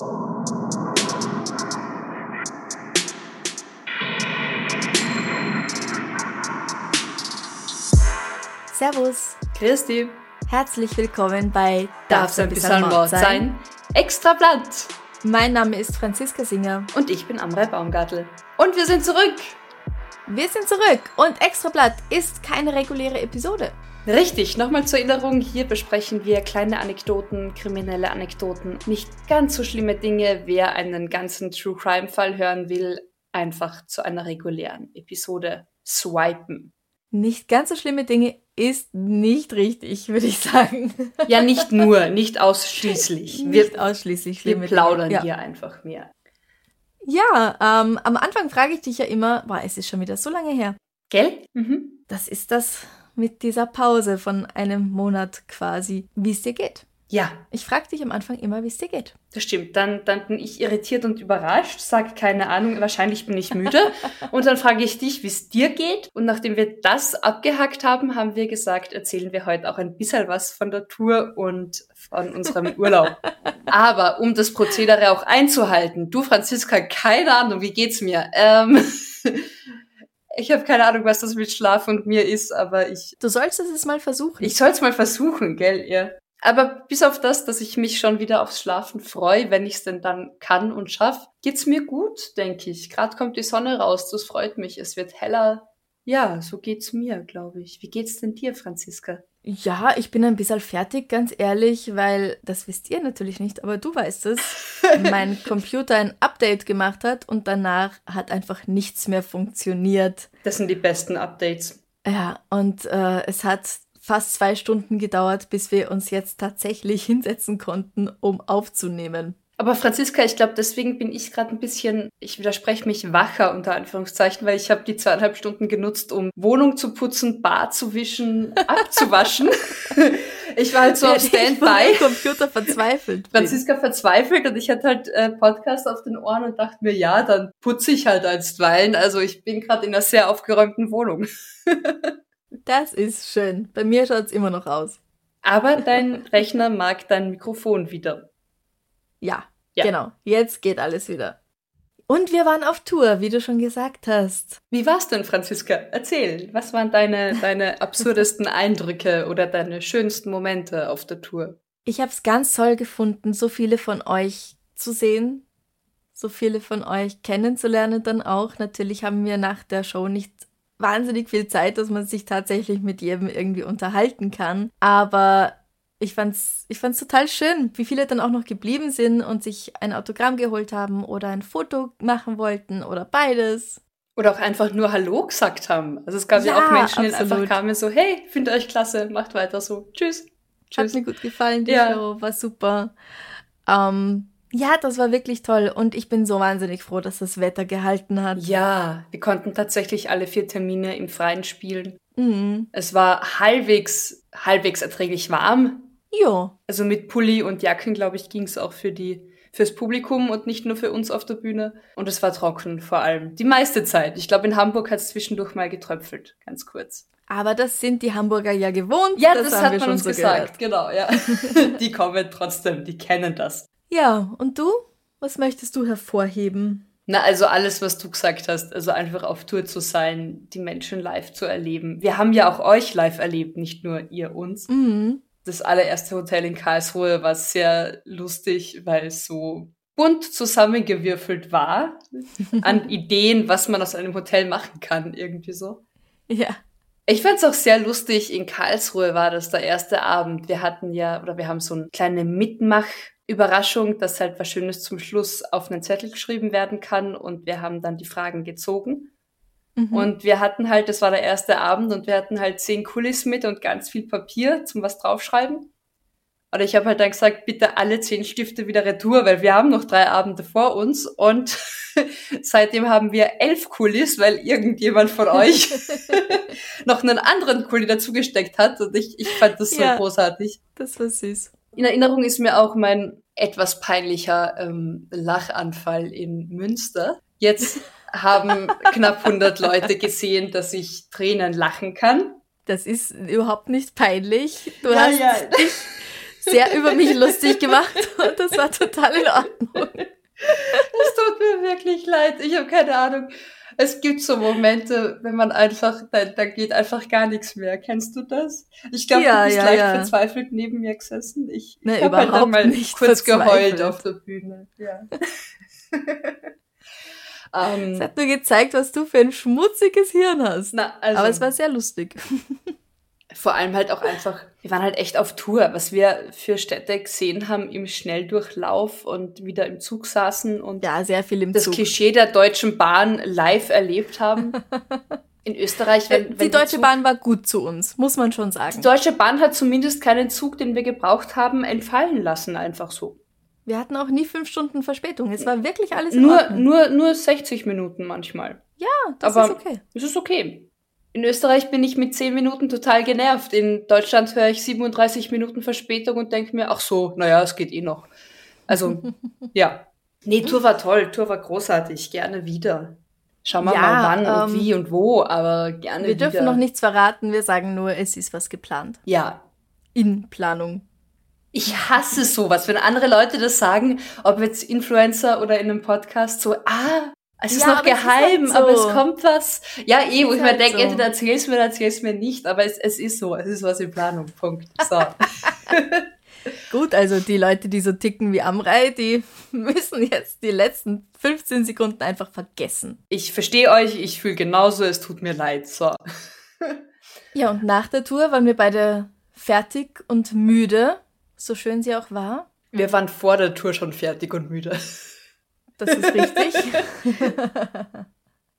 Servus, Christi, herzlich willkommen bei darf's ein bisschen Mord sein? Extra Blatt. Mein Name ist Franziska Singer. Und ich bin Amrei Baumgartel. Und wir sind zurück. Wir sind zurück und Extrablatt ist keine reguläre Episode. Richtig, nochmal zur Erinnerung, hier besprechen wir kleine Anekdoten, kriminelle Anekdoten, nicht ganz so schlimme Dinge. Wer einen ganzen True Crime Fall hören will, einfach zu einer regulären Episode swipen. Nicht ganz so schlimme Dinge ist nicht richtig, würde ich sagen. Ja, nicht nur, nicht ausschließlich. Nicht ausschließlich Wir schlimme plaudern Dinge. Ja. hier einfach mehr. Ja, ähm, am Anfang frage ich dich ja immer, boah, es ist schon wieder so lange her. Gell? Mhm. Das ist das mit dieser Pause von einem Monat quasi, wie es dir geht. Ja, Ich frage dich am Anfang immer, wie es dir geht. das stimmt. Dann, dann bin ich irritiert und überrascht, sage keine Ahnung, wahrscheinlich bin ich müde. und dann frage ich dich, wie es dir geht. Und nachdem wir das abgehackt haben, haben wir gesagt, erzählen wir heute auch ein bisschen was von der Tour und von unserem Urlaub. Aber um das Prozedere auch einzuhalten, du Franziska, keine Ahnung, wie geht's mir? Ähm, ich habe keine Ahnung, was das mit Schlaf und mir ist, aber ich Du sollst es mal versuchen. ich soll's mal versuchen, gell, ihr. Aber bis auf das, dass ich mich schon wieder aufs Schlafen freue, wenn ich's denn dann kann und schaff, geht's mir gut, denke ich. Gerade kommt die Sonne raus, das freut mich. Es wird heller. Ja, so geht's mir, glaube ich. Wie geht's denn dir, Franziska? Ja, ich bin ein bisschen fertig, ganz ehrlich, weil das wisst ihr natürlich nicht, aber du weißt es. mein Computer ein Update gemacht hat und danach hat einfach nichts mehr funktioniert. Das sind die besten Updates. Ja, und äh, es hat fast zwei Stunden gedauert, bis wir uns jetzt tatsächlich hinsetzen konnten, um aufzunehmen. Aber Franziska, ich glaube, deswegen bin ich gerade ein bisschen, ich widerspreche mich wacher unter Anführungszeichen, weil ich habe die zweieinhalb Stunden genutzt, um Wohnung zu putzen, Bad zu wischen, abzuwaschen. ich war halt so auf Ich von Standby. Computer verzweifelt. bin. Franziska verzweifelt und ich hatte halt äh, Podcast auf den Ohren und dachte mir, ja, dann putze ich halt einstweilen. Also ich bin gerade in einer sehr aufgeräumten Wohnung. Das ist schön. Bei mir schaut's immer noch aus. Aber dein Rechner mag dein Mikrofon wieder. Ja, Ja. genau. Jetzt geht alles wieder. Und wir waren auf Tour, wie du schon gesagt hast. Wie war's denn, Franziska? Erzähl, was waren deine, deine absurdesten Eindrücke oder deine schönsten Momente auf der Tour? Ich habe es ganz toll gefunden, so viele von euch zu sehen, so viele von euch kennenzulernen dann auch. Natürlich haben wir nach der Show nicht wahnsinnig viel Zeit, dass man sich tatsächlich mit jedem irgendwie unterhalten kann. Aber ich fand's, ich fand's total schön, wie viele dann auch noch geblieben sind und sich ein Autogramm geholt haben oder ein Foto machen wollten oder beides. Oder auch einfach nur Hallo gesagt haben. Also es gab ja, Ja, auch Menschen, die einfach kamen so, hey, finde euch klasse, macht weiter so. Tschüss. Hat Tschüss. mir gut gefallen, die Ja. Show, war super. Ähm, ja, das war wirklich toll und ich bin so wahnsinnig froh, dass das Wetter gehalten hat. Ja, wir konnten tatsächlich alle vier Termine im Freien spielen. Mhm. Es war halbwegs, halbwegs erträglich warm. Jo, Also mit Pulli und Jacken, glaube ich, ging es auch für die, fürs Publikum und nicht nur für uns auf der Bühne. Und es war trocken vor allem. Die meiste Zeit. Ich glaube, in Hamburg hat es zwischendurch mal getröpfelt. Ganz kurz. aber das sind die Hamburger ja gewohnt. Ja, das, haben hat wir man schon uns so gesagt. Genau, ja. die kommen trotzdem, die kennen das. Gehört. Ja, und du? Was möchtest du hervorheben? Na, also alles, was du gesagt hast, also einfach auf Tour zu sein, die Menschen live zu erleben. Wir haben ja auch euch live erlebt, nicht nur ihr uns. Mhm. Das allererste Hotel in Karlsruhe war sehr lustig, weil es so bunt zusammengewürfelt war an Ideen, was man aus einem Hotel machen kann, irgendwie so. Ja. Ich fand's auch sehr lustig, in Karlsruhe war das der erste Abend. Wir hatten ja, oder wir haben so eine kleine Mitmach-Überraschung, dass halt was Schönes zum Schluss auf einen Zettel geschrieben werden kann und wir haben dann die Fragen gezogen. Mhm. Und wir hatten halt, das war der erste Abend und wir hatten halt zehn Kulis mit und ganz viel Papier zum was draufschreiben. Und ich habe halt dann gesagt, bitte alle zehn Stifte wieder retour, weil wir haben noch drei Abende vor uns und seitdem haben wir elf Kulis, weil irgendjemand von euch noch einen anderen Kuli dazugesteckt hat und ich, ich fand das so ja, großartig. Das war süß. In Erinnerung ist mir auch mein etwas peinlicher ähm, Lachanfall in Münster. Jetzt haben knapp 100 Leute gesehen, dass ich Tränen lachen kann. Das ist überhaupt nicht peinlich. Du ja, hast ja. dich sehr über mich lustig gemacht und das war total in Ordnung. Es tut mir wirklich leid. Ich habe keine Ahnung. Es gibt so Momente, wenn man einfach, da, da geht einfach gar nichts mehr. Kennst du das? Ich glaube, ja, du bist ja, leicht ja. verzweifelt neben mir gesessen. Ich, ich habe halt mal kurz geheult auf der Bühne. Ja. Um, es hat nur gezeigt, was du für ein schmutziges Hirn hast. Na, also, Aber es war sehr lustig. Vor allem halt auch einfach, wir waren halt echt auf Tour, was wir für Städte gesehen haben im Schnelldurchlauf und wieder im Zug saßen und ja, sehr viel im das Zug. Klischee der Deutschen Bahn live erlebt haben. In Österreich, wenn, wenn die Deutsche Zug, Bahn war gut zu uns, muss man schon sagen. Die Deutsche Bahn hat zumindest keinen Zug, den wir gebraucht haben, entfallen lassen, einfach so. Wir hatten auch nie fünf Stunden Verspätung. Es war wirklich alles in nur, Ordnung. Nur, nur 60 Minuten manchmal. Ja, das Aber ist okay. Es ist okay. In Österreich bin ich mit zehn Minuten total genervt. In Deutschland höre ich 37 Minuten Verspätung und denke mir, ach so, naja, es geht eh noch. Also, ja. Nee, Tour war toll, Tour war großartig, gerne wieder. Schauen wir ja, mal wann ähm, und wie und wo, aber gerne wir wieder. Wir dürfen noch nichts verraten, wir sagen nur, es ist was geplant. Ja. In Planung. Ich hasse sowas, wenn andere Leute das sagen, ob jetzt Influencer oder in einem Podcast, so, ah, es ist ja, noch geheim, es ist halt so. aber es kommt was. Ja, eh, wo ich halt mir denke, so. entweder erzähl's mir oder erzähl's mir nicht, aber es, es ist so, es ist was in Planung. Punkt. So. Gut, also die Leute, die so ticken wie Amrei, die müssen jetzt die letzten 15 Sekunden einfach vergessen. Ich verstehe euch, ich fühle genauso, es tut mir leid. So. Ja, und nach der Tour waren wir beide fertig und müde so schön sie auch war. Wir waren vor der Tour schon fertig und müde. Das ist richtig.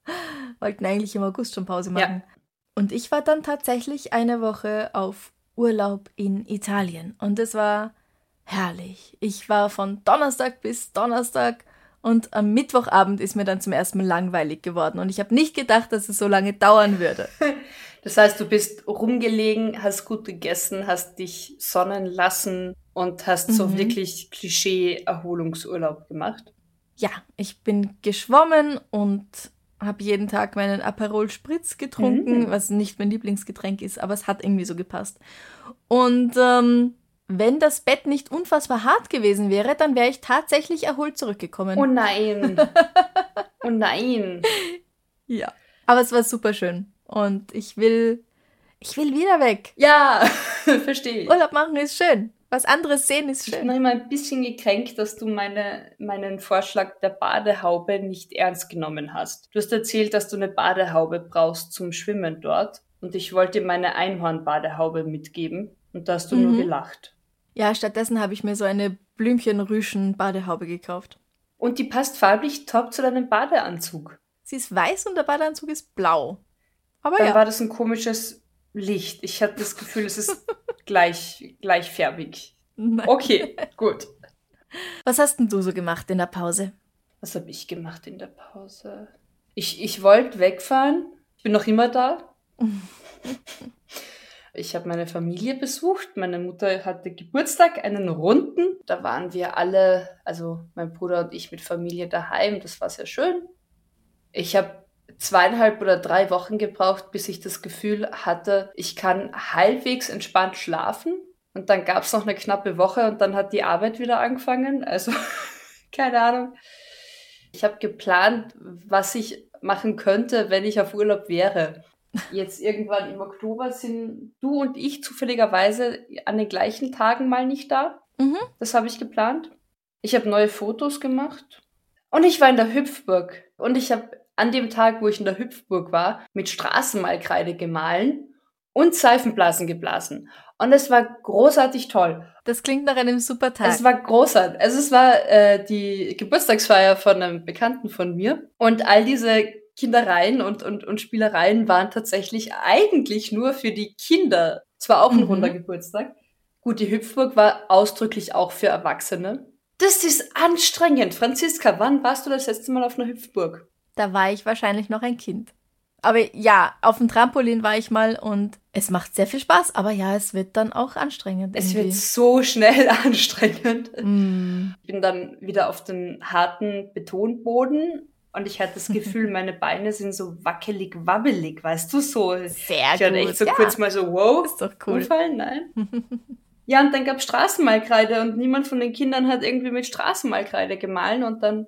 Wollten eigentlich im August schon Pause machen. Ja. Und ich war dann tatsächlich eine Woche auf Urlaub in Italien. Und es war herrlich. Ich war von Donnerstag bis Donnerstag und am Mittwochabend ist mir dann zum ersten Mal langweilig geworden. Und ich habe nicht gedacht, dass es so lange dauern würde. Das heißt, du bist rumgelegen, hast gut gegessen, hast dich sonnen lassen und hast mhm. so wirklich Klischee-Erholungsurlaub gemacht. Ja, ich bin geschwommen und habe jeden Tag meinen Aperol Spritz getrunken, mhm. was nicht mein Lieblingsgetränk ist, aber es hat irgendwie so gepasst. Und ähm, wenn das Bett nicht unfassbar hart gewesen wäre, dann wäre ich tatsächlich erholt zurückgekommen. Oh nein. oh nein. Ja. Aber es war super schön. Und ich will, ich will wieder weg. Ja, verstehe ich. Urlaub machen ist schön. Was anderes sehen ist schön. Ich bin noch immer ein bisschen gekränkt, dass du meine, meinen Vorschlag der Badehaube nicht ernst genommen hast. Du hast erzählt, dass du eine Badehaube brauchst zum Schwimmen dort. Und ich wollte meine Einhornbadehaube mitgeben. Und da hast du mhm. nur gelacht. Ja, stattdessen habe ich mir so eine Blümchenrüschen-Badehaube gekauft. Und die passt farblich top zu deinem Badeanzug. Sie ist weiß und der Badeanzug ist blau. Aber Dann ja. war das ein komisches Licht. Ich hatte das Gefühl, es ist gleich, gleichfärbig. Nein. Okay, gut. Was hast denn du so gemacht in der Pause? Was habe ich gemacht in der Pause? Ich, ich wollte wegfahren. Ich bin noch immer da. Ich habe meine Familie besucht. Meine Mutter hatte Geburtstag, einen runden. Da waren wir alle, also mein Bruder und ich mit Familie daheim. Das war sehr schön. Ich habe zweieinhalb oder drei Wochen gebraucht, bis ich das Gefühl hatte, ich kann halbwegs entspannt schlafen. Und dann gab es noch eine knappe Woche und dann hat die Arbeit wieder angefangen. Also keine Ahnung. Ich habe geplant, was ich machen könnte, wenn ich auf Urlaub wäre jetzt irgendwann im Oktober sind du und ich zufälligerweise an den gleichen Tagen mal nicht da. Mhm. Das habe ich geplant. Ich habe neue Fotos gemacht. Und ich war in der Hüpfburg. Und ich habe an dem Tag, wo ich in der Hüpfburg war, mit Straßenmalkreide gemahlen und Seifenblasen geblasen. Und es war großartig toll. Das klingt nach einem super Tag. Es war großartig. Also es war äh, die Geburtstagsfeier von einem Bekannten von mir. Und all diese Kindereien und, und, und Spielereien waren tatsächlich eigentlich nur für die Kinder. Zwar auch ein mhm. runder Geburtstag, Gut, die Hüpfburg war ausdrücklich auch für Erwachsene. Das ist anstrengend. Franziska, wann warst du das letzte Mal auf einer Hüpfburg? Da war ich wahrscheinlich noch ein Kind. Aber ja, auf dem Trampolin war ich mal und es macht sehr viel Spaß. Aber ja, es wird dann auch anstrengend. Es irgendwie. wird so schnell anstrengend. Mm. Ich bin dann wieder auf den harten Betonboden und ich hatte das Gefühl, meine Beine sind so wackelig, wabbelig, weißt du, so. Sehr ich gut. hatte echt so ja, kurz mal so, wow, ist doch cool. umfallen, nein. ja, und dann gab Straßenmalkreide und niemand von den Kindern hat irgendwie mit Straßenmalkreide gemahlen und dann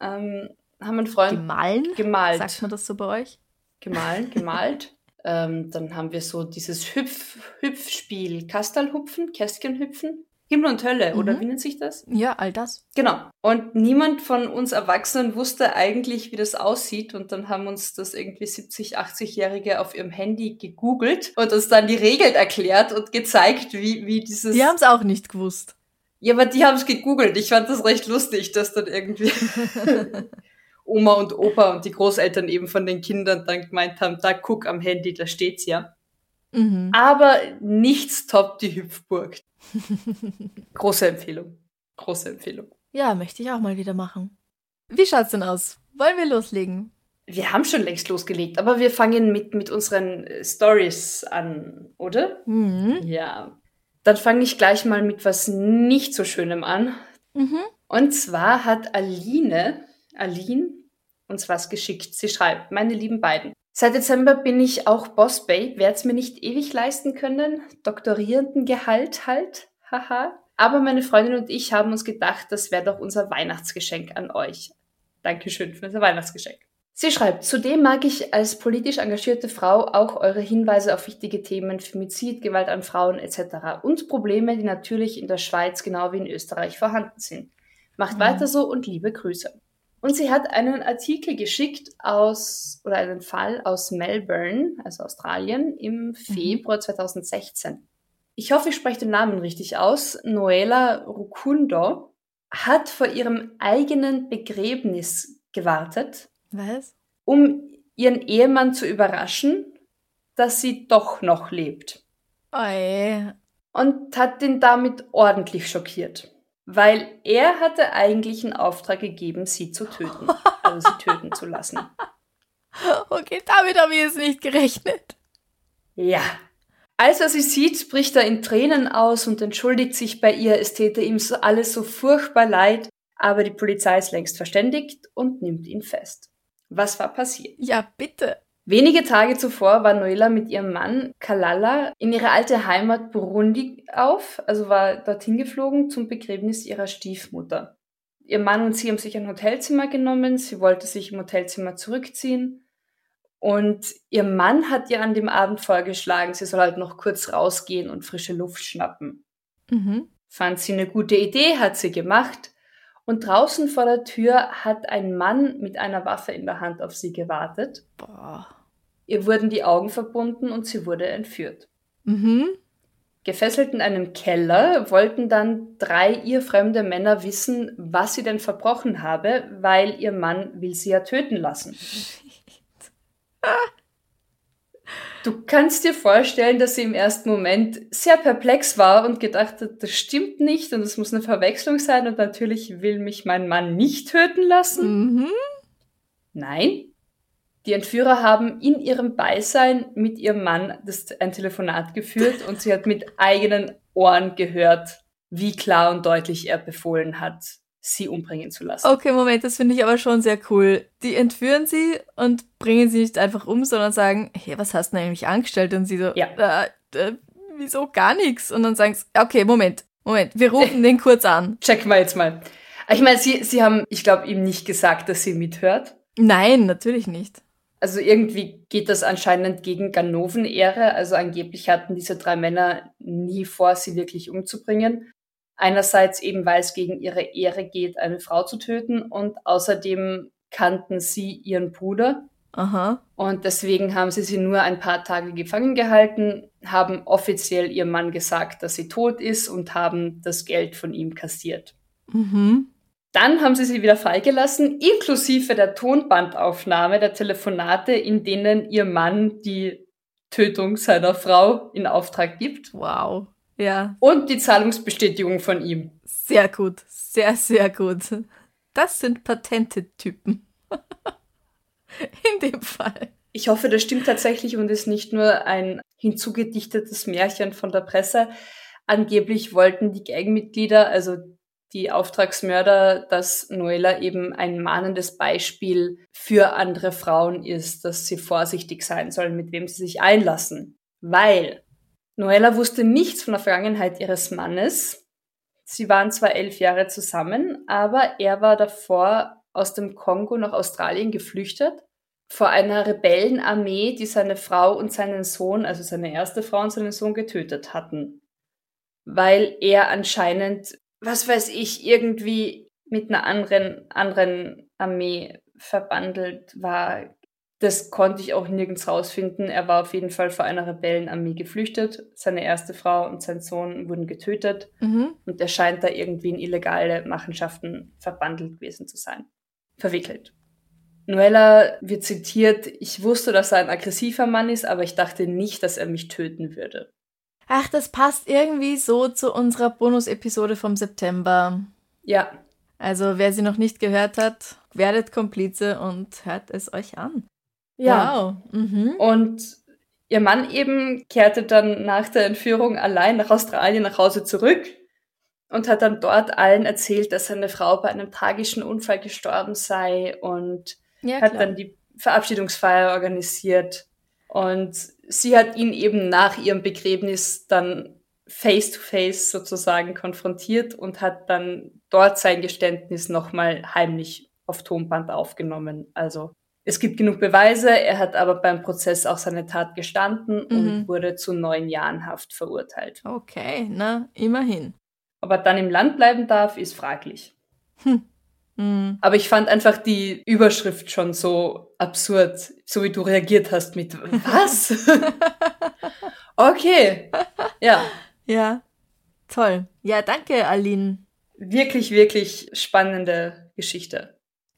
ähm, haben ein Freund Gemahlen? gemalt. Sagt man das so bei euch? gemahlen, gemalt. ähm, dann haben wir so dieses Hüpf, Hüpfspiel, Kastalhupfen, Kästchenhüpfen, Himmel und Hölle, oder Mhm. wie nennt sich das? Ja, all das. Genau. Und niemand von uns Erwachsenen wusste eigentlich, wie das aussieht. Und dann haben uns das irgendwie 70, 80-Jährige auf ihrem Handy gegoogelt und uns dann die Regeln erklärt und gezeigt, wie, wie dieses. Die haben es auch nicht gewusst. Ja, aber die haben es gegoogelt. Ich fand das recht lustig, dass dann irgendwie Oma und Opa und die Großeltern eben von den Kindern dann gemeint haben, da guck am Handy, da steht's ja. Mhm. Aber nichts toppt die Hüpfburg. Große Empfehlung. Große Empfehlung. Ja, möchte ich auch mal wieder machen. Wie schaut's denn aus? Wollen wir loslegen? Wir haben schon längst losgelegt, aber wir fangen mit, mit unseren äh, Stories an, oder? Mhm. Ja. Dann fange ich gleich mal mit was nicht so Schönem an. Mhm. Und zwar hat Aline, Aline uns was geschickt. Sie schreibt, meine lieben beiden. Seit Dezember bin ich auch Boss Babe, werde es mir nicht ewig leisten können. Doktorierendengehalt halt, haha. Aber meine Freundin und ich haben uns gedacht, das wäre doch unser Weihnachtsgeschenk an euch. Dankeschön für unser Weihnachtsgeschenk. Sie schreibt, zudem mag ich als politisch engagierte Frau auch eure Hinweise auf wichtige Themen, Femizid, Gewalt an Frauen etc. und Probleme, die natürlich in der Schweiz genau wie in Österreich vorhanden sind. Macht Mhm. weiter so und liebe Grüße. Und sie hat einen Artikel geschickt aus, oder einen Fall aus Melbourne, also Australien, im Februar 2016. Ich hoffe, ich spreche den Namen richtig aus. Noela Rukundo hat vor ihrem eigenen Begräbnis gewartet, Was? um ihren Ehemann zu überraschen, dass sie doch noch lebt. Oi. Und hat ihn damit ordentlich schockiert. Weil er hatte eigentlich einen Auftrag gegeben, sie zu töten. Also sie töten zu lassen. Okay, damit habe ich jetzt nicht gerechnet. Ja. Als er sie sieht, bricht er in Tränen aus und entschuldigt sich bei ihr, es täte ihm so alles so furchtbar leid, aber die Polizei ist längst verständigt und nimmt ihn fest. Was war passiert? Ja, bitte. Wenige Tage zuvor war Noela mit ihrem Mann Kalala in ihre alte Heimat Burundi auf, also war dorthin geflogen zum Begräbnis ihrer Stiefmutter. Ihr Mann und sie haben sich ein Hotelzimmer genommen, sie wollte sich im Hotelzimmer zurückziehen und ihr Mann hat ihr an dem Abend vorgeschlagen, sie soll halt noch kurz rausgehen und frische Luft schnappen. Mhm. Fand sie eine gute Idee, hat sie gemacht. Und draußen vor der Tür hat ein Mann mit einer Waffe in der Hand auf sie gewartet. Boah. Ihr wurden die Augen verbunden und sie wurde entführt. Mhm. Gefesselt in einem Keller wollten dann drei ihr fremde Männer wissen, was sie denn verbrochen habe, weil ihr Mann will sie ja töten lassen. Du kannst dir vorstellen, dass sie im ersten Moment sehr perplex war und gedacht hat, das stimmt nicht und es muss eine Verwechslung sein und natürlich will mich mein Mann nicht töten lassen. Mhm. Nein. Die Entführer haben in ihrem Beisein mit ihrem Mann das, ein Telefonat geführt und sie hat mit eigenen Ohren gehört, wie klar und deutlich er befohlen hat, sie umbringen zu lassen. Okay, Moment, das finde ich aber schon sehr cool. Die entführen sie und bringen sie nicht einfach um, sondern sagen, hey, was hast du denn eigentlich angestellt? Und sie so, Ja. äh, äh, wieso gar nichts? Und dann sagen sie, okay, Moment, Moment, wir rufen den kurz an. Checken wir jetzt mal. Ich meine, sie, sie haben, ich glaube, ihm nicht gesagt, dass sie mithört. Nein, natürlich nicht. Also irgendwie geht das anscheinend gegen Ganoven-Ehre. Also angeblich hatten diese drei Männer nie vor, sie wirklich umzubringen. Einerseits eben, weil es gegen ihre Ehre geht, eine Frau zu töten und außerdem kannten sie ihren Bruder Aha. und deswegen haben sie sie nur ein paar Tage gefangen gehalten, haben offiziell ihrem Mann gesagt, dass sie tot ist und haben das Geld von ihm kassiert. Mhm. Dann haben sie sie wieder freigelassen, inklusive der Tonbandaufnahme der Telefonate, in denen ihr Mann die Tötung seiner Frau in Auftrag gibt. Wow. Ja. Und die Zahlungsbestätigung von ihm. Sehr gut. Sehr, sehr gut. Das sind patente Typen. In dem Fall. Ich hoffe, das stimmt tatsächlich und ist nicht nur ein hinzugedichtetes Märchen von der Presse. Angeblich wollten die Gangmitglieder, also die Auftragsmörder, dass Noela eben ein mahnendes Beispiel für andere Frauen ist, dass sie vorsichtig sein sollen, mit wem sie sich einlassen. Weil Noela wusste nichts von der Vergangenheit ihres Mannes. Sie waren zwar elf Jahre zusammen, aber er war davor aus dem Kongo nach Australien geflüchtet vor einer Rebellenarmee, die seine Frau und seinen Sohn, also seine erste Frau und seinen Sohn getötet hatten. Weil er anscheinend, was weiß ich, irgendwie mit einer anderen, anderen Armee verbandelt war. Das konnte ich auch nirgends rausfinden. Er war auf jeden Fall vor einer Rebellenarmee geflüchtet. Seine erste Frau und sein Sohn wurden getötet. Mhm. Und er scheint da irgendwie in illegale Machenschaften verbandelt gewesen zu sein. Verwickelt. Noella wird zitiert, ich wusste, dass er ein aggressiver Mann ist, aber ich dachte nicht, dass er mich töten würde. Ach, das passt irgendwie so zu unserer Bonus-Episode vom September. Ja. Also, wer sie noch nicht gehört hat, werdet Komplize und hört es euch an. Ja. Wow. Mhm. Und ihr Mann eben kehrte dann nach der Entführung allein nach Australien nach Hause zurück und hat dann dort allen erzählt, dass seine Frau bei einem tragischen Unfall gestorben sei und Ja, hat dann die Verabschiedungsfeier organisiert. Und sie hat ihn eben nach ihrem Begräbnis dann face to face sozusagen konfrontiert und hat dann dort sein Geständnis nochmal heimlich auf Tonband aufgenommen. Also es gibt genug Beweise, er hat aber beim Prozess auch seine Tat gestanden Mhm. und wurde zu neun Jahren Haft verurteilt. Okay, na, immerhin. Ob er dann im Land bleiben darf, ist fraglich. Mhm. Aber ich fand einfach die Überschrift schon so absurd, so wie du reagiert hast mit was? okay. Ja, Ja, toll. Ja, danke, Aline. wirklich, wirklich spannende Geschichte.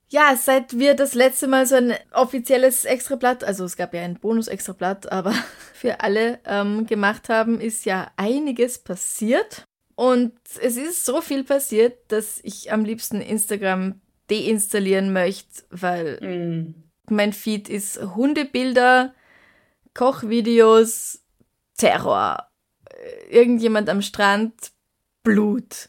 Ja, seit wir das letzte Mal so ein offizielles Extrablatt, also es gab ja ein Bonus-Extrablatt, aber für alle ähm, gemacht haben, ist ja einiges passiert. Und es ist so viel passiert, dass ich am liebsten Instagram deinstallieren möchte, weil Mm. mein Feed ist Hundebilder, Kochvideos, Terror, irgendjemand am Strand, Blut,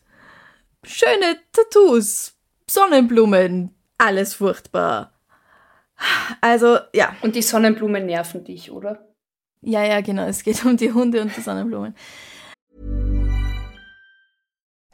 schöne Tattoos, Sonnenblumen, alles furchtbar. Also, ja, Und die Sonnenblumen nerven dich, oder? ja, ja, genau, es geht um die Hunde und die Sonnenblumen.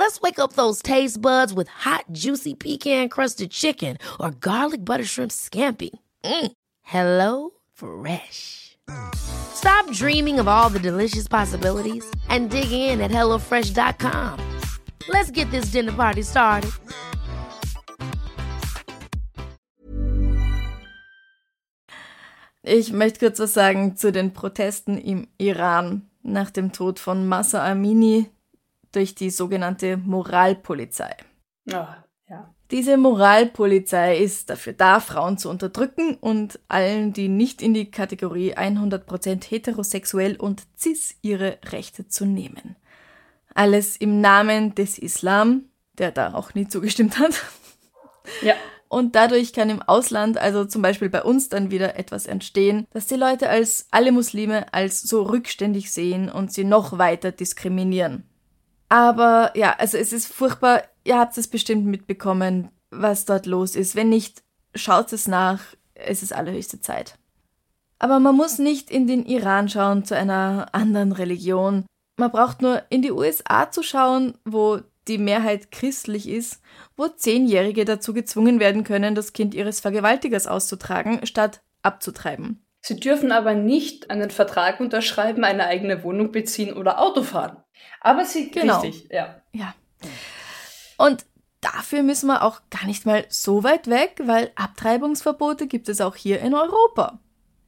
Let's wake up those taste buds with hot, juicy pecan crusted chicken or garlic butter shrimp scampi. Mm. Hello Fresh. Stop dreaming of all the delicious possibilities and dig in at HelloFresh.com. Let's get this dinner party started. Ich möchte kurz was sagen zu den Protesten im Iran nach dem Tod von Massa Amini durch die sogenannte Moralpolizei. Ah, ja. Diese Moralpolizei ist dafür da, Frauen zu unterdrücken und allen, die nicht in die Kategorie 100% heterosexuell und cis ihre Rechte zu nehmen. Alles im Namen des Islam, der da auch nie zugestimmt hat. Ja. Und dadurch kann im Ausland, also zum Beispiel bei uns, dann wieder etwas entstehen, dass die Leute als alle Muslime als so rückständig sehen und sie noch weiter diskriminieren. Aber ja, also es ist furchtbar. Ihr habt es bestimmt mitbekommen, was dort los ist. Wenn nicht, schaut es nach. Es ist allerhöchste Zeit. Aber man muss nicht in den Iran schauen zu einer anderen Religion. Man braucht nur in die USA zu schauen, wo die Mehrheit christlich ist, wo Zehnjährige dazu gezwungen werden können, das Kind ihres Vergewaltigers auszutragen, statt abzutreiben. Sie dürfen aber nicht einen Vertrag unterschreiben, eine eigene Wohnung beziehen oder Auto fahren. Aber sie, Genau. richtig, ja. Ja. Und dafür müssen wir auch gar nicht mal so weit weg, weil Abtreibungsverbote gibt es auch hier in Europa.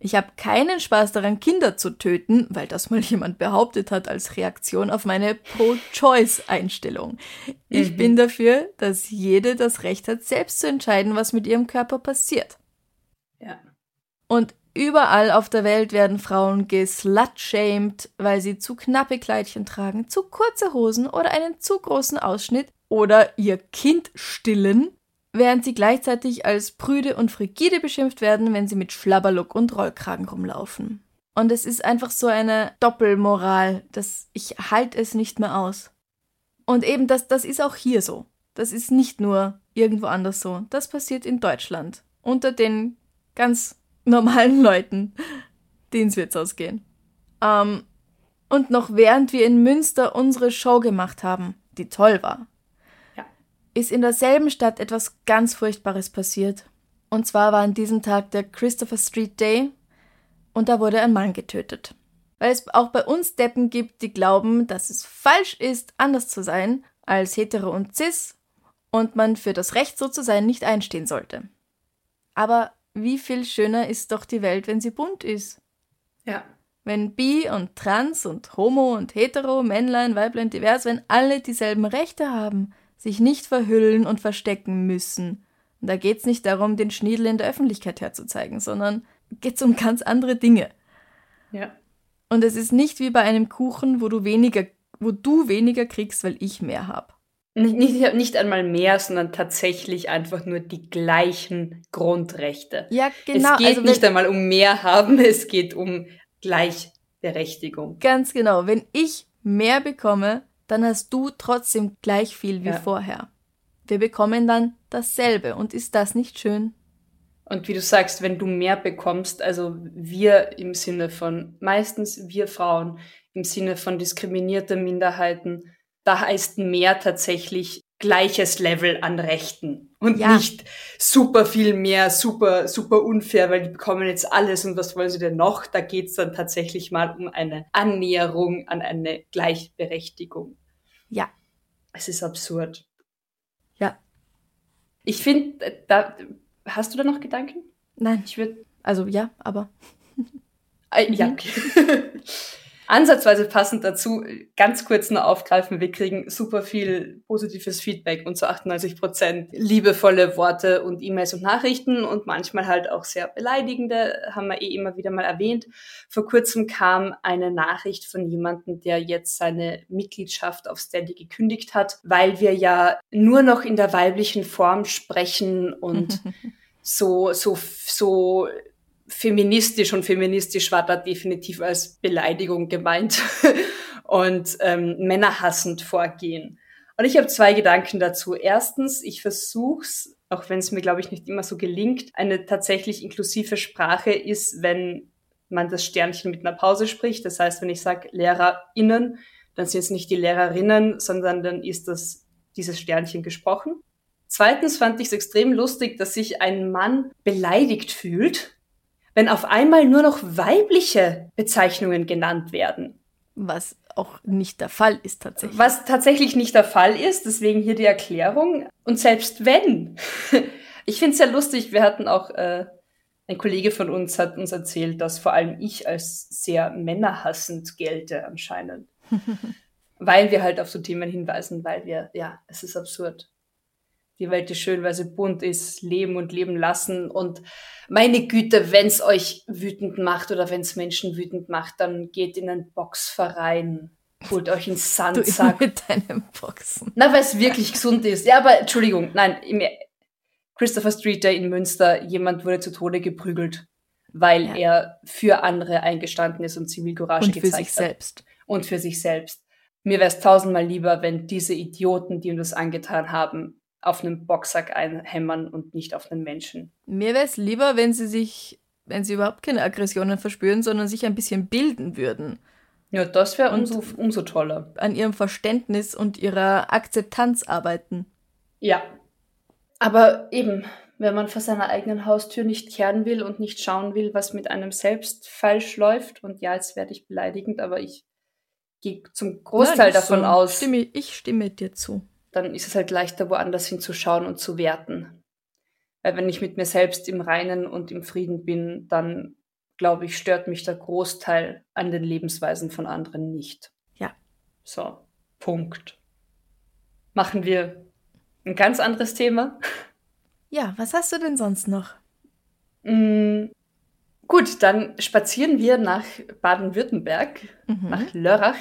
Ich habe keinen Spaß daran, Kinder zu töten, weil das mal jemand behauptet hat als Reaktion auf meine Pro-Choice-Einstellung. Ich Mhm. bin dafür, dass jede das Recht hat, selbst zu entscheiden, was mit ihrem Körper passiert. Ja. Und überall auf der Welt werden Frauen geslutshamed, weil sie zu knappe Kleidchen tragen, zu kurze Hosen oder einen zu großen Ausschnitt oder ihr Kind stillen, während sie gleichzeitig als prüde und frigide beschimpft werden, wenn sie mit Schlabberlook und Rollkragen rumlaufen. Und es ist einfach so eine Doppelmoral, dass ich halt es nicht mehr aus. Und eben das, das ist auch hier so. Das ist nicht nur irgendwo anders so. Das passiert in Deutschland. Unter den ganz normalen Leuten, die ins Wirtshaus gehen. Ähm, und noch während wir in Münster unsere Show gemacht haben, die toll war, Ja. ist in derselben Stadt etwas ganz Furchtbares passiert. Und zwar war an diesem Tag der Christopher Street Day und da wurde ein Mann getötet. Weil es auch bei uns Deppen gibt, die glauben, dass es falsch ist, anders zu sein als hetero und cis und man für das Recht so zu sein nicht einstehen sollte. Aber wie viel schöner ist doch die Welt, wenn sie bunt ist. Ja. Wenn bi und trans und homo und hetero, Männlein, Weiblein, divers, wenn alle dieselben Rechte haben, sich nicht verhüllen und verstecken müssen. Und da geht's nicht darum, den Schniedel in der Öffentlichkeit herzuzeigen, sondern geht's um ganz andere Dinge. Ja. Und es ist nicht wie bei einem Kuchen, wo du weniger, wo du weniger kriegst, weil ich mehr hab. Nicht, nicht, nicht einmal mehr, sondern tatsächlich einfach nur die gleichen Grundrechte. Ja, genau. Es geht also nicht einmal um mehr haben, es geht um Gleichberechtigung. Ganz genau. Wenn ich mehr bekomme, dann hast du trotzdem gleich viel wie Ja. vorher. Wir bekommen dann dasselbe. Und ist das nicht schön? Und wie du sagst, wenn du mehr bekommst, also wir im Sinne von, meistens wir Frauen, im Sinne von diskriminierte Minderheiten, da heißt mehr tatsächlich gleiches Level an Rechten und Ja. nicht super viel mehr, super, super unfair, weil die bekommen jetzt alles und was wollen sie denn noch? Da geht's dann tatsächlich mal um eine Annäherung an eine Gleichberechtigung. Ja. Es ist absurd. Ja. Ich finde, da, hast du da noch Gedanken? Nein. Ich würde Also ja, aber. Äh, Ja, okay. Ansatzweise passend dazu, ganz kurz nur aufgreifen, wir kriegen super viel positives Feedback und zu 98 Prozent liebevolle Worte und E-Mails und Nachrichten und manchmal halt auch sehr beleidigende, haben wir eh immer wieder mal erwähnt. Vor kurzem kam eine Nachricht von jemandem, der jetzt seine Mitgliedschaft auf Steady gekündigt hat, weil wir ja nur noch in der weiblichen Form sprechen und so, so, so feministisch und feministisch war da definitiv als Beleidigung gemeint und ähm, männerhassend vorgehen. Und ich habe zwei Gedanken dazu. Erstens, ich versuch's, auch wenn es mir, glaube ich, nicht immer so gelingt, eine tatsächlich inklusive Sprache ist, wenn man das Sternchen mit einer Pause spricht. Das heißt, wenn ich sage LehrerInnen, dann sind es nicht die Lehrerinnen, sondern dann ist das dieses Sternchen gesprochen. Zweitens fand ich es extrem lustig, dass sich ein Mann beleidigt fühlt, wenn auf einmal nur noch weibliche Bezeichnungen genannt werden. Was auch nicht der Fall ist tatsächlich. Was tatsächlich nicht der Fall ist, deswegen hier die Erklärung. Und selbst wenn, ich finde es sehr lustig, wir hatten auch, äh, ein Kollege von uns hat uns erzählt, dass vor allem ich als sehr männerhassend gelte anscheinend. weil wir halt auf so Themen hinweisen, weil wir, ja, es ist absurd. Die Welt ist schön, weil sie bunt ist, leben und leben lassen. Und meine Güte, wenn's euch wütend macht oder wenn's Menschen wütend macht, dann geht in einen Boxverein, holt euch einen du Sandsack. mit deinem Boxen. Na, weil es wirklich gesund ist. Ja, aber Entschuldigung, nein, im Christopher Street Day in Münster, jemand wurde zu Tode geprügelt, weil Ja. er für andere eingestanden ist und Zivilcourage Und für gezeigt sich hat. selbst. Und für sich selbst. Mir wäre es tausendmal lieber, wenn diese Idioten, die ihm das angetan haben, auf einen Boxsack einhämmern und nicht auf einen Menschen. Mir wäre es lieber, wenn sie sich, wenn sie überhaupt keine Aggressionen verspüren, sondern sich ein bisschen bilden würden. Ja, das wäre umso, umso toller. an ihrem Verständnis und ihrer Akzeptanz arbeiten. Ja. Aber eben, wenn man vor seiner eigenen Haustür nicht kehren will und nicht schauen will, was mit einem selbst falsch läuft, und ja, jetzt werde ich beleidigend, aber ich gehe zum Großteil Nein, davon so. aus, Stimme, ich stimme dir zu. Dann ist es halt leichter, woanders hinzuschauen und zu werten. Weil wenn ich mit mir selbst im Reinen und im Frieden bin, dann glaube ich, stört mich der Großteil an den Lebensweisen von anderen nicht. Ja. So, Punkt. Machen wir ein ganz anderes Thema. Ja, was hast du denn sonst noch? Mm, Gut, dann spazieren wir nach Baden-Württemberg, Mhm. nach Lörrach.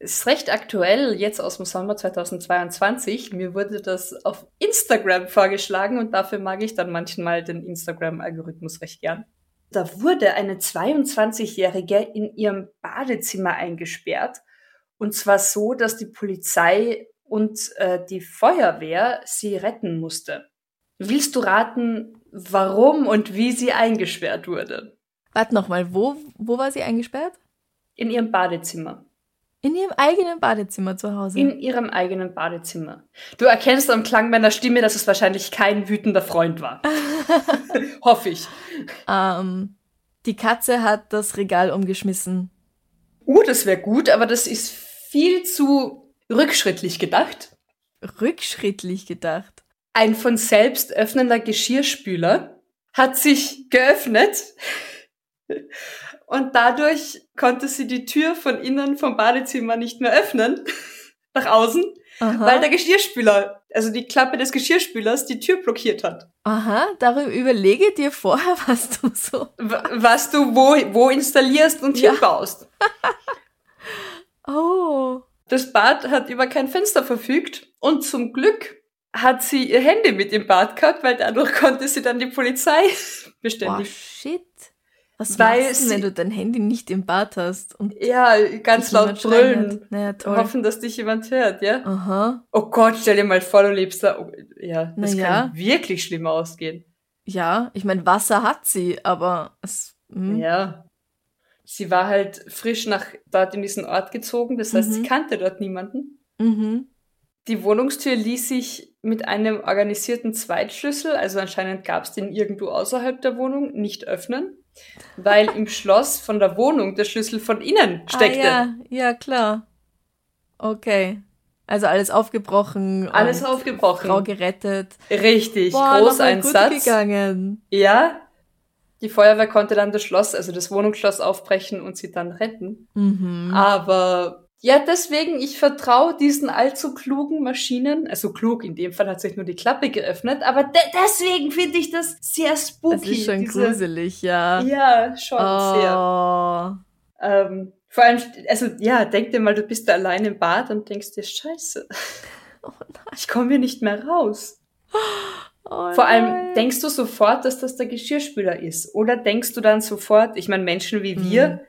Ist recht aktuell, jetzt aus dem Sommer 2022. Mir wurde das auf Instagram vorgeschlagen und dafür mag ich dann manchmal den Instagram-Algorithmus recht gern. Da wurde eine 22-Jährige in ihrem Badezimmer eingesperrt. Und zwar so, dass die Polizei und äh, die Feuerwehr sie retten musste. Willst du raten, warum und wie sie eingesperrt wurde? Warte nochmal, wo, wo war sie eingesperrt? In ihrem Badezimmer. In ihrem eigenen Badezimmer zu Hause. In ihrem eigenen Badezimmer. Du erkennst am Klang meiner Stimme, dass es wahrscheinlich kein wütender Freund war. Hoffe ich. ähm, die Katze hat das Regal umgeschmissen. Uh, das wäre gut, aber das ist viel zu rückschrittlich gedacht. Rückschrittlich gedacht. Ein von selbst öffnender Geschirrspüler hat sich geöffnet und dadurch konnte sie die Tür von innen vom Badezimmer nicht mehr öffnen, nach außen, Aha. weil der Geschirrspüler, also die Klappe des Geschirrspülers, die Tür blockiert hat. Aha, darüber überlege dir vorher, was du so. Was du wo, wo installierst und Ja. hinbaust. Oh. Das Bad hat über kein Fenster verfügt und zum Glück hat sie ihr Handy mit im Bad gehabt, weil dadurch konnte sie dann die Polizei beständig. shit. Was Weil machst du, sie- wenn du dein Handy nicht im Bad hast und Ja, ganz laut brüllen. Naja, toll. Hoffen, dass dich jemand hört, ja? Aha. Oh Gott, stell dir mal vor, du lebst da. Oh, ja, das Na ja. kann wirklich schlimm ausgehen. Ja, ich meine, Wasser hat sie, aber es. hm. Ja. Sie war halt frisch nach dort in diesen Ort gezogen, das heißt, sie Mhm. kannte dort niemanden. Mhm. Die Wohnungstür ließ sich mit einem organisierten Zweitschlüssel, also anscheinend gab es den irgendwo außerhalb der Wohnung, nicht öffnen, weil im Schloss von der Wohnung der Schlüssel von innen steckte. Ah, ja, ja, klar. Okay. Also alles aufgebrochen. Alles aufgebrochen. Frau gerettet. Richtig, Boah, nochmal gut Großeinsatz. gegangen. Ja. Die Feuerwehr konnte dann das Schloss, also das Wohnungsschloss aufbrechen und sie dann retten. Mhm. Aber ja, deswegen, ich vertraue diesen allzu klugen Maschinen. Also klug, in dem Fall hat sich nur die Klappe geöffnet, aber de deswegen finde ich das sehr spooky. Das ist schon diese- gruselig, ja. Ja, schon sehr. oh. Ähm, vor allem, also ja, denk dir mal, du bist da allein im Bad und denkst dir, scheiße, Oh ich komme hier nicht mehr raus. Oh Vor allem denkst du sofort, dass das der Geschirrspüler ist. Oder denkst du dann sofort, ich meine, Menschen wie wir, Mhm.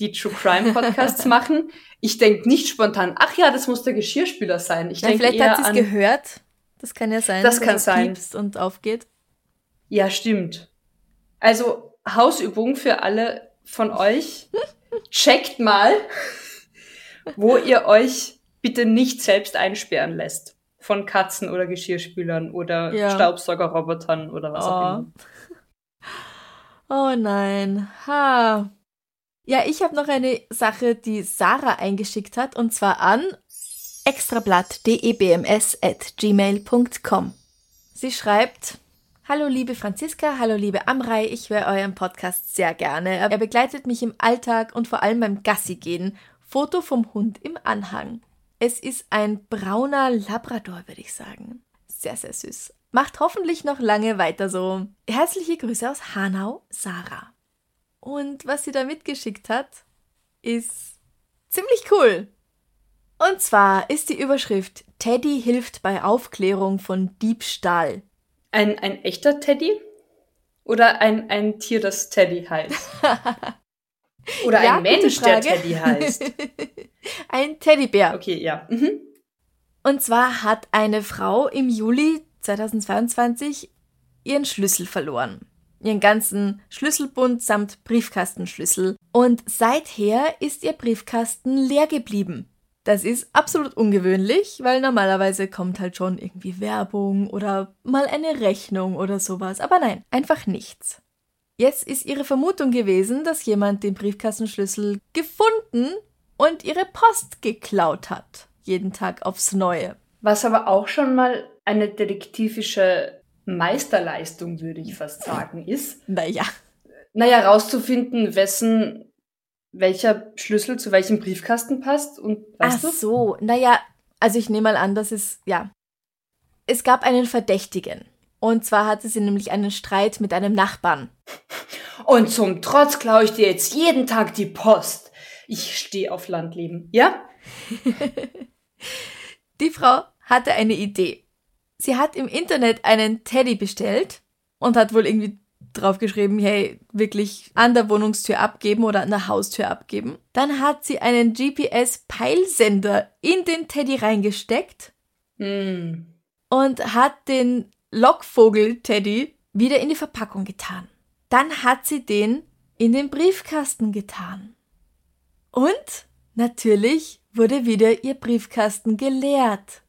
Die True Crime Podcasts machen, ich denk nicht spontan, ach ja, das muss der Geschirrspüler sein. Ich Na, denke vielleicht hat sie es gehört. Das kann ja sein. Das dass kann es sein. piepst und aufgeht. Ja, stimmt. Also Hausübung für alle von euch. Checkt mal, wo ihr euch bitte nicht selbst einsperren lässt. Von Katzen oder Geschirrspülern oder Ja. Staubsaugerrobotern oder was auch Oh. immer. Oh nein. Ha. Ja, ich habe noch eine Sache, die Sarah eingeschickt hat, und zwar an extrablatt.debms.gmail.com. Sie schreibt, Hallo liebe Franziska, hallo liebe Amrei, ich höre euren Podcast sehr gerne. Er begleitet mich im Alltag und vor allem beim Gassi gehen. Foto vom Hund im Anhang. Es ist ein brauner Labrador, würde ich sagen. Sehr, sehr süß. Macht hoffentlich noch lange weiter so. Herzliche Grüße aus Hanau, Sarah. Und was sie da mitgeschickt hat, ist ziemlich cool. Und zwar ist die Überschrift Teddy hilft bei Aufklärung von Diebstahl. Ein, ein echter Teddy? Oder ein, ein Tier, das Teddy heißt? Oder Ja, ein Mensch, der. Teddy heißt? Ein Teddybär. Okay, ja. Mhm. Und zwar hat eine Frau im Juli 2022 ihren Schlüssel verloren. Ihren ganzen Schlüsselbund samt Briefkastenschlüssel. Und seither ist ihr Briefkasten leer geblieben. Das ist absolut ungewöhnlich, weil normalerweise kommt halt schon irgendwie Werbung oder mal eine Rechnung oder sowas. Aber nein, einfach nichts. Jetzt ist ihre Vermutung gewesen, dass jemand den Briefkastenschlüssel gefunden und ihre Post geklaut hat. Jeden Tag aufs Neue. Was aber auch schon mal eine detektivische Meisterleistung, würde ich fast sagen, ist. Naja. Naja, rauszufinden, wessen, welcher Schlüssel zu welchem Briefkasten passt und weißt Ach du? so, naja, also ich nehme mal an, dass es, ja. Es gab einen Verdächtigen. Und zwar hatte sie nämlich einen Streit mit einem Nachbarn. Und zum Trotz klaue ich dir jetzt jeden Tag die Post. Ich stehe auf Landleben. Ja? Die Frau hatte eine Idee. Sie hat im Internet einen Teddy bestellt und hat wohl irgendwie draufgeschrieben, hey, wirklich an der Wohnungstür abgeben oder an der Haustür abgeben. Dann hat sie einen GPS-Peilsender in den Teddy reingesteckt Hm. und hat den Lockvogel-Teddy wieder in die Verpackung getan. Dann hat sie den in den Briefkasten getan. Und natürlich wurde wieder ihr Briefkasten geleert.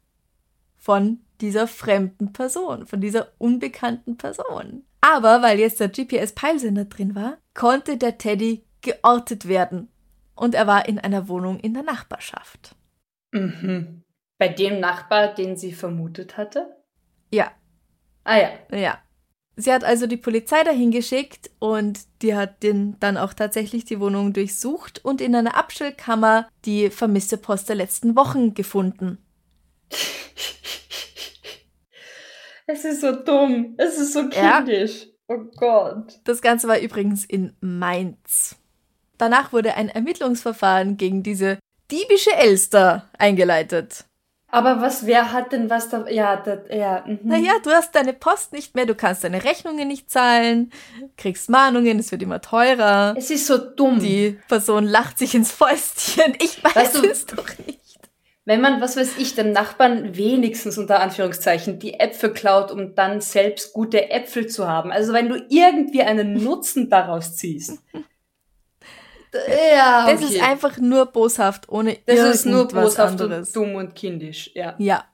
Von dieser fremden Person, von dieser unbekannten Person. Aber weil jetzt der GPS-Peilsender drin war, konnte der Teddy geortet werden. Und er war in einer Wohnung in der Nachbarschaft. Mhm. Bei dem Nachbar, den sie vermutet hatte? Ja, Ah ja. Ja. Sie hat also die Polizei dahin geschickt und die hat den dann auch tatsächlich die Wohnung durchsucht und in einer Abstellkammer die vermisste Post der letzten Wochen gefunden. Es ist so dumm. Es ist so Ja. kindisch. Oh Gott. Das Ganze war übrigens in Mainz. Danach wurde ein Ermittlungsverfahren gegen diese diebische Elster eingeleitet. Aber was, wer hat denn was da? Ja, das, ja. Mhm. Naja, du hast deine Post nicht mehr, du kannst deine Rechnungen nicht zahlen, kriegst Mahnungen, es wird immer teurer. Es ist so dumm. Die Person lacht sich ins Fäustchen. Ich weiß Weißt du- es doch nicht. Wenn man, was weiß ich, dem Nachbarn wenigstens unter Anführungszeichen die Äpfel klaut, um dann selbst gute Äpfel zu haben. Also wenn du irgendwie einen Nutzen daraus ziehst. Ja, Das ist einfach nur boshaft, ohne Das ist nur irgendwas boshaft anderes. und dumm und kindisch, ja. Ja.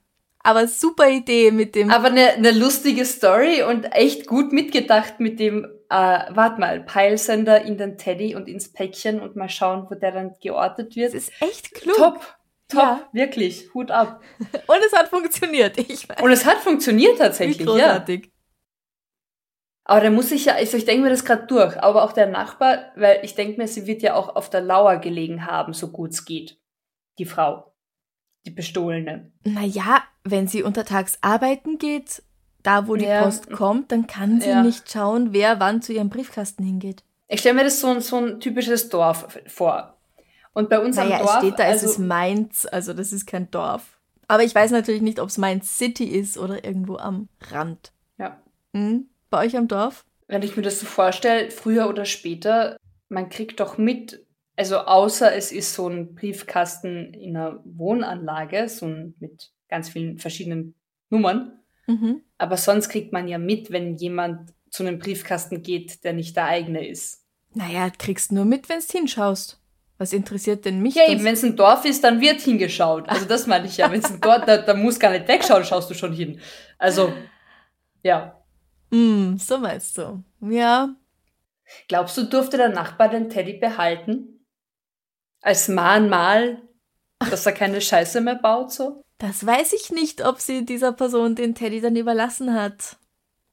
Aber super Idee mit dem. Aber eine, eine lustige Story und echt gut mitgedacht mit dem, äh, warte mal, Peilsender in den Teddy und ins Päckchen und mal schauen, wo der dann geortet wird. das ist echt klug. top, top, Ja. wirklich, Hut ab. Und es hat funktioniert. Ich weiß. Und es hat funktioniert Wie tatsächlich, ja. großartig. Aber der muss sich ja, also ich denke mir das gerade durch, aber auch der Nachbar, weil ich denke mir, sie wird ja auch auf der Lauer gelegen haben, so gut es geht. Die Frau. Die Bestohlene. Naja, wenn sie untertags arbeiten geht, da wo die Ja. Post kommt, dann kann sie Ja. nicht schauen, wer wann zu ihrem Briefkasten hingeht. Ich stelle mir das so, ein- so ein typisches Dorf vor. Und bei uns Naja, am Dorf. es steht da, es also, ist Mainz, also das ist kein Dorf. Aber ich weiß natürlich nicht, ob es Mainz City ist oder irgendwo am Rand. ja. Hm? Bei euch am Dorf? Wenn ich mir das so vorstelle, früher oder später, man kriegt doch mit, also außer es ist so ein Briefkasten in einer Wohnanlage, so ein mit ganz vielen verschiedenen Nummern. Mhm. Aber sonst kriegt man ja mit, wenn jemand zu einem Briefkasten geht, der nicht der eigene ist. Naja, kriegst nur mit, wenn du hinschaust. Was interessiert denn mich Ja, das? eben, wenn es ein Dorf ist, dann wird hingeschaut. Also das meine ich ja. Wenn es ein Dorf, da, da muss gar nicht wegschauen, schaust du schon hin. Also, ja. Hm, so meinst du. Ja, Glaubst du, durfte der Nachbar den Teddy behalten? Als Mahnmal, dass er keine Scheiße mehr baut, so? das weiß ich nicht, ob sie dieser Person den Teddy dann überlassen hat.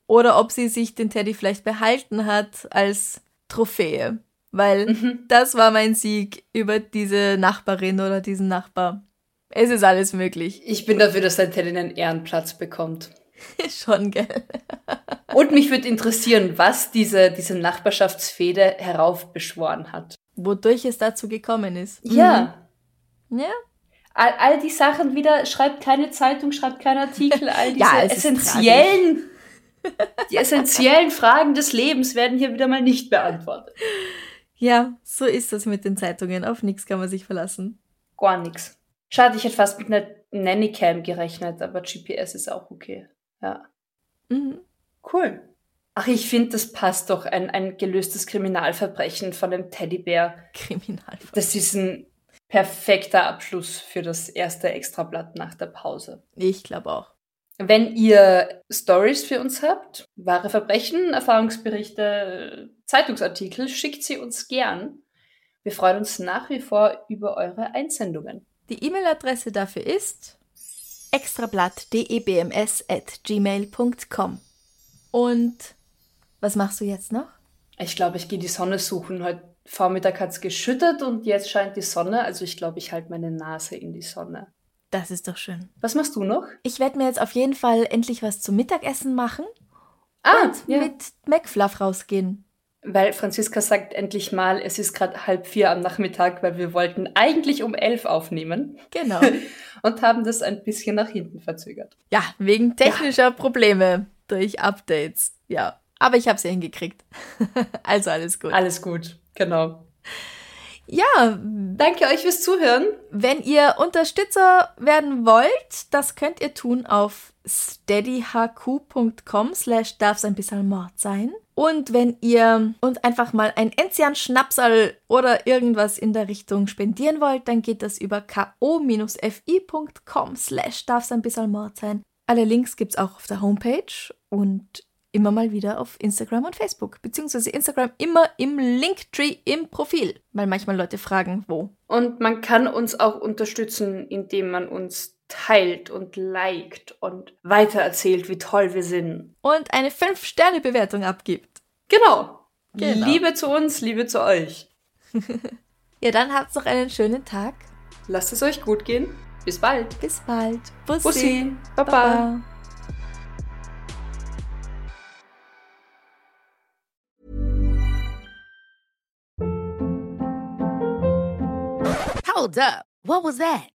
Oder ob sie sich den Teddy vielleicht behalten hat als Trophäe. Weil Mhm. das war mein Sieg über diese Nachbarin oder diesen Nachbar. Es ist alles möglich. Ich bin dafür, dass der Teddy einen Ehrenplatz bekommt. Schon, gell? Und mich würde interessieren, was diese, diese Nachbarschaftsfehde heraufbeschworen hat. Wodurch es dazu gekommen ist. Ja. Mhm. Ja. All, all die Sachen wieder, schreibt keine Zeitung, schreibt keinen Artikel, all diese Ja, essentiellen, die essentiellen Fragen des Lebens werden hier wieder mal nicht beantwortet. Ja, so ist das mit den Zeitungen. Auf nichts kann man sich verlassen. Gar nichts. Schade, ich hätte fast mit einer Nannycam gerechnet, aber GPS ist auch okay. Ja. Mhm. Cool. Ach, ich finde, das passt doch. Ein, ein gelöstes Kriminalverbrechen von einem Teddybär. Kriminalverbrechen. Das ist ein perfekter Abschluss für das erste Extrablatt nach der Pause. Ich glaube auch. Wenn ihr Stories für uns habt, wahre Verbrechen, Erfahrungsberichte, Zeitungsartikel, schickt sie uns gern. Wir freuen uns nach wie vor über eure Einsendungen. Die E-Mail-Adresse dafür ist extrablatt.debms.gmail.com. Und was machst du jetzt noch? Ich glaube, ich gehe die Sonne suchen. Heute Vormittag hat es geschüttet und jetzt scheint die Sonne. Also ich glaube, ich halte meine Nase in die Sonne. Das ist doch schön. Was machst du noch? Ich werde mir jetzt auf jeden Fall endlich was zum Mittagessen machen Ah, und mit McFluff rausgehen. Weil Franziska sagt endlich mal, es ist gerade halb vier am Nachmittag, weil wir wollten eigentlich um elf aufnehmen Genau. und haben das ein bisschen nach hinten verzögert. ja, wegen technischer Probleme durch Updates. Ja, aber ich habe sie hingekriegt. also alles gut. Alles gut, genau. Ja, Danke euch fürs Zuhören. wenn ihr Unterstützer werden wollt, das könnt ihr tun auf steadyhq.com slash darf's ein bisschen Mord sein. Und wenn ihr uns einfach mal ein Enzian-Schnapsal oder irgendwas in der Richtung spendieren wollt, dann geht das über ko-fi.com slash darf's ein bisschen Mord sein. Alle Links gibt's auch auf der Homepage und immer mal wieder auf Instagram und Facebook. Beziehungsweise Instagram immer im Linktree im Profil, weil manchmal Leute fragen, wo. Und man kann uns auch unterstützen, indem man uns teilt und liked und weitererzählt, wie toll wir sind. Und eine 5-Sterne-Bewertung abgibt. Genau. Genau. Liebe zu uns, Liebe zu euch. Ja, dann habt's noch einen schönen Tag. Lasst es euch gut gehen. Bis bald. Bis bald. Bussi. Bussi. Baba. Hold up. What was that?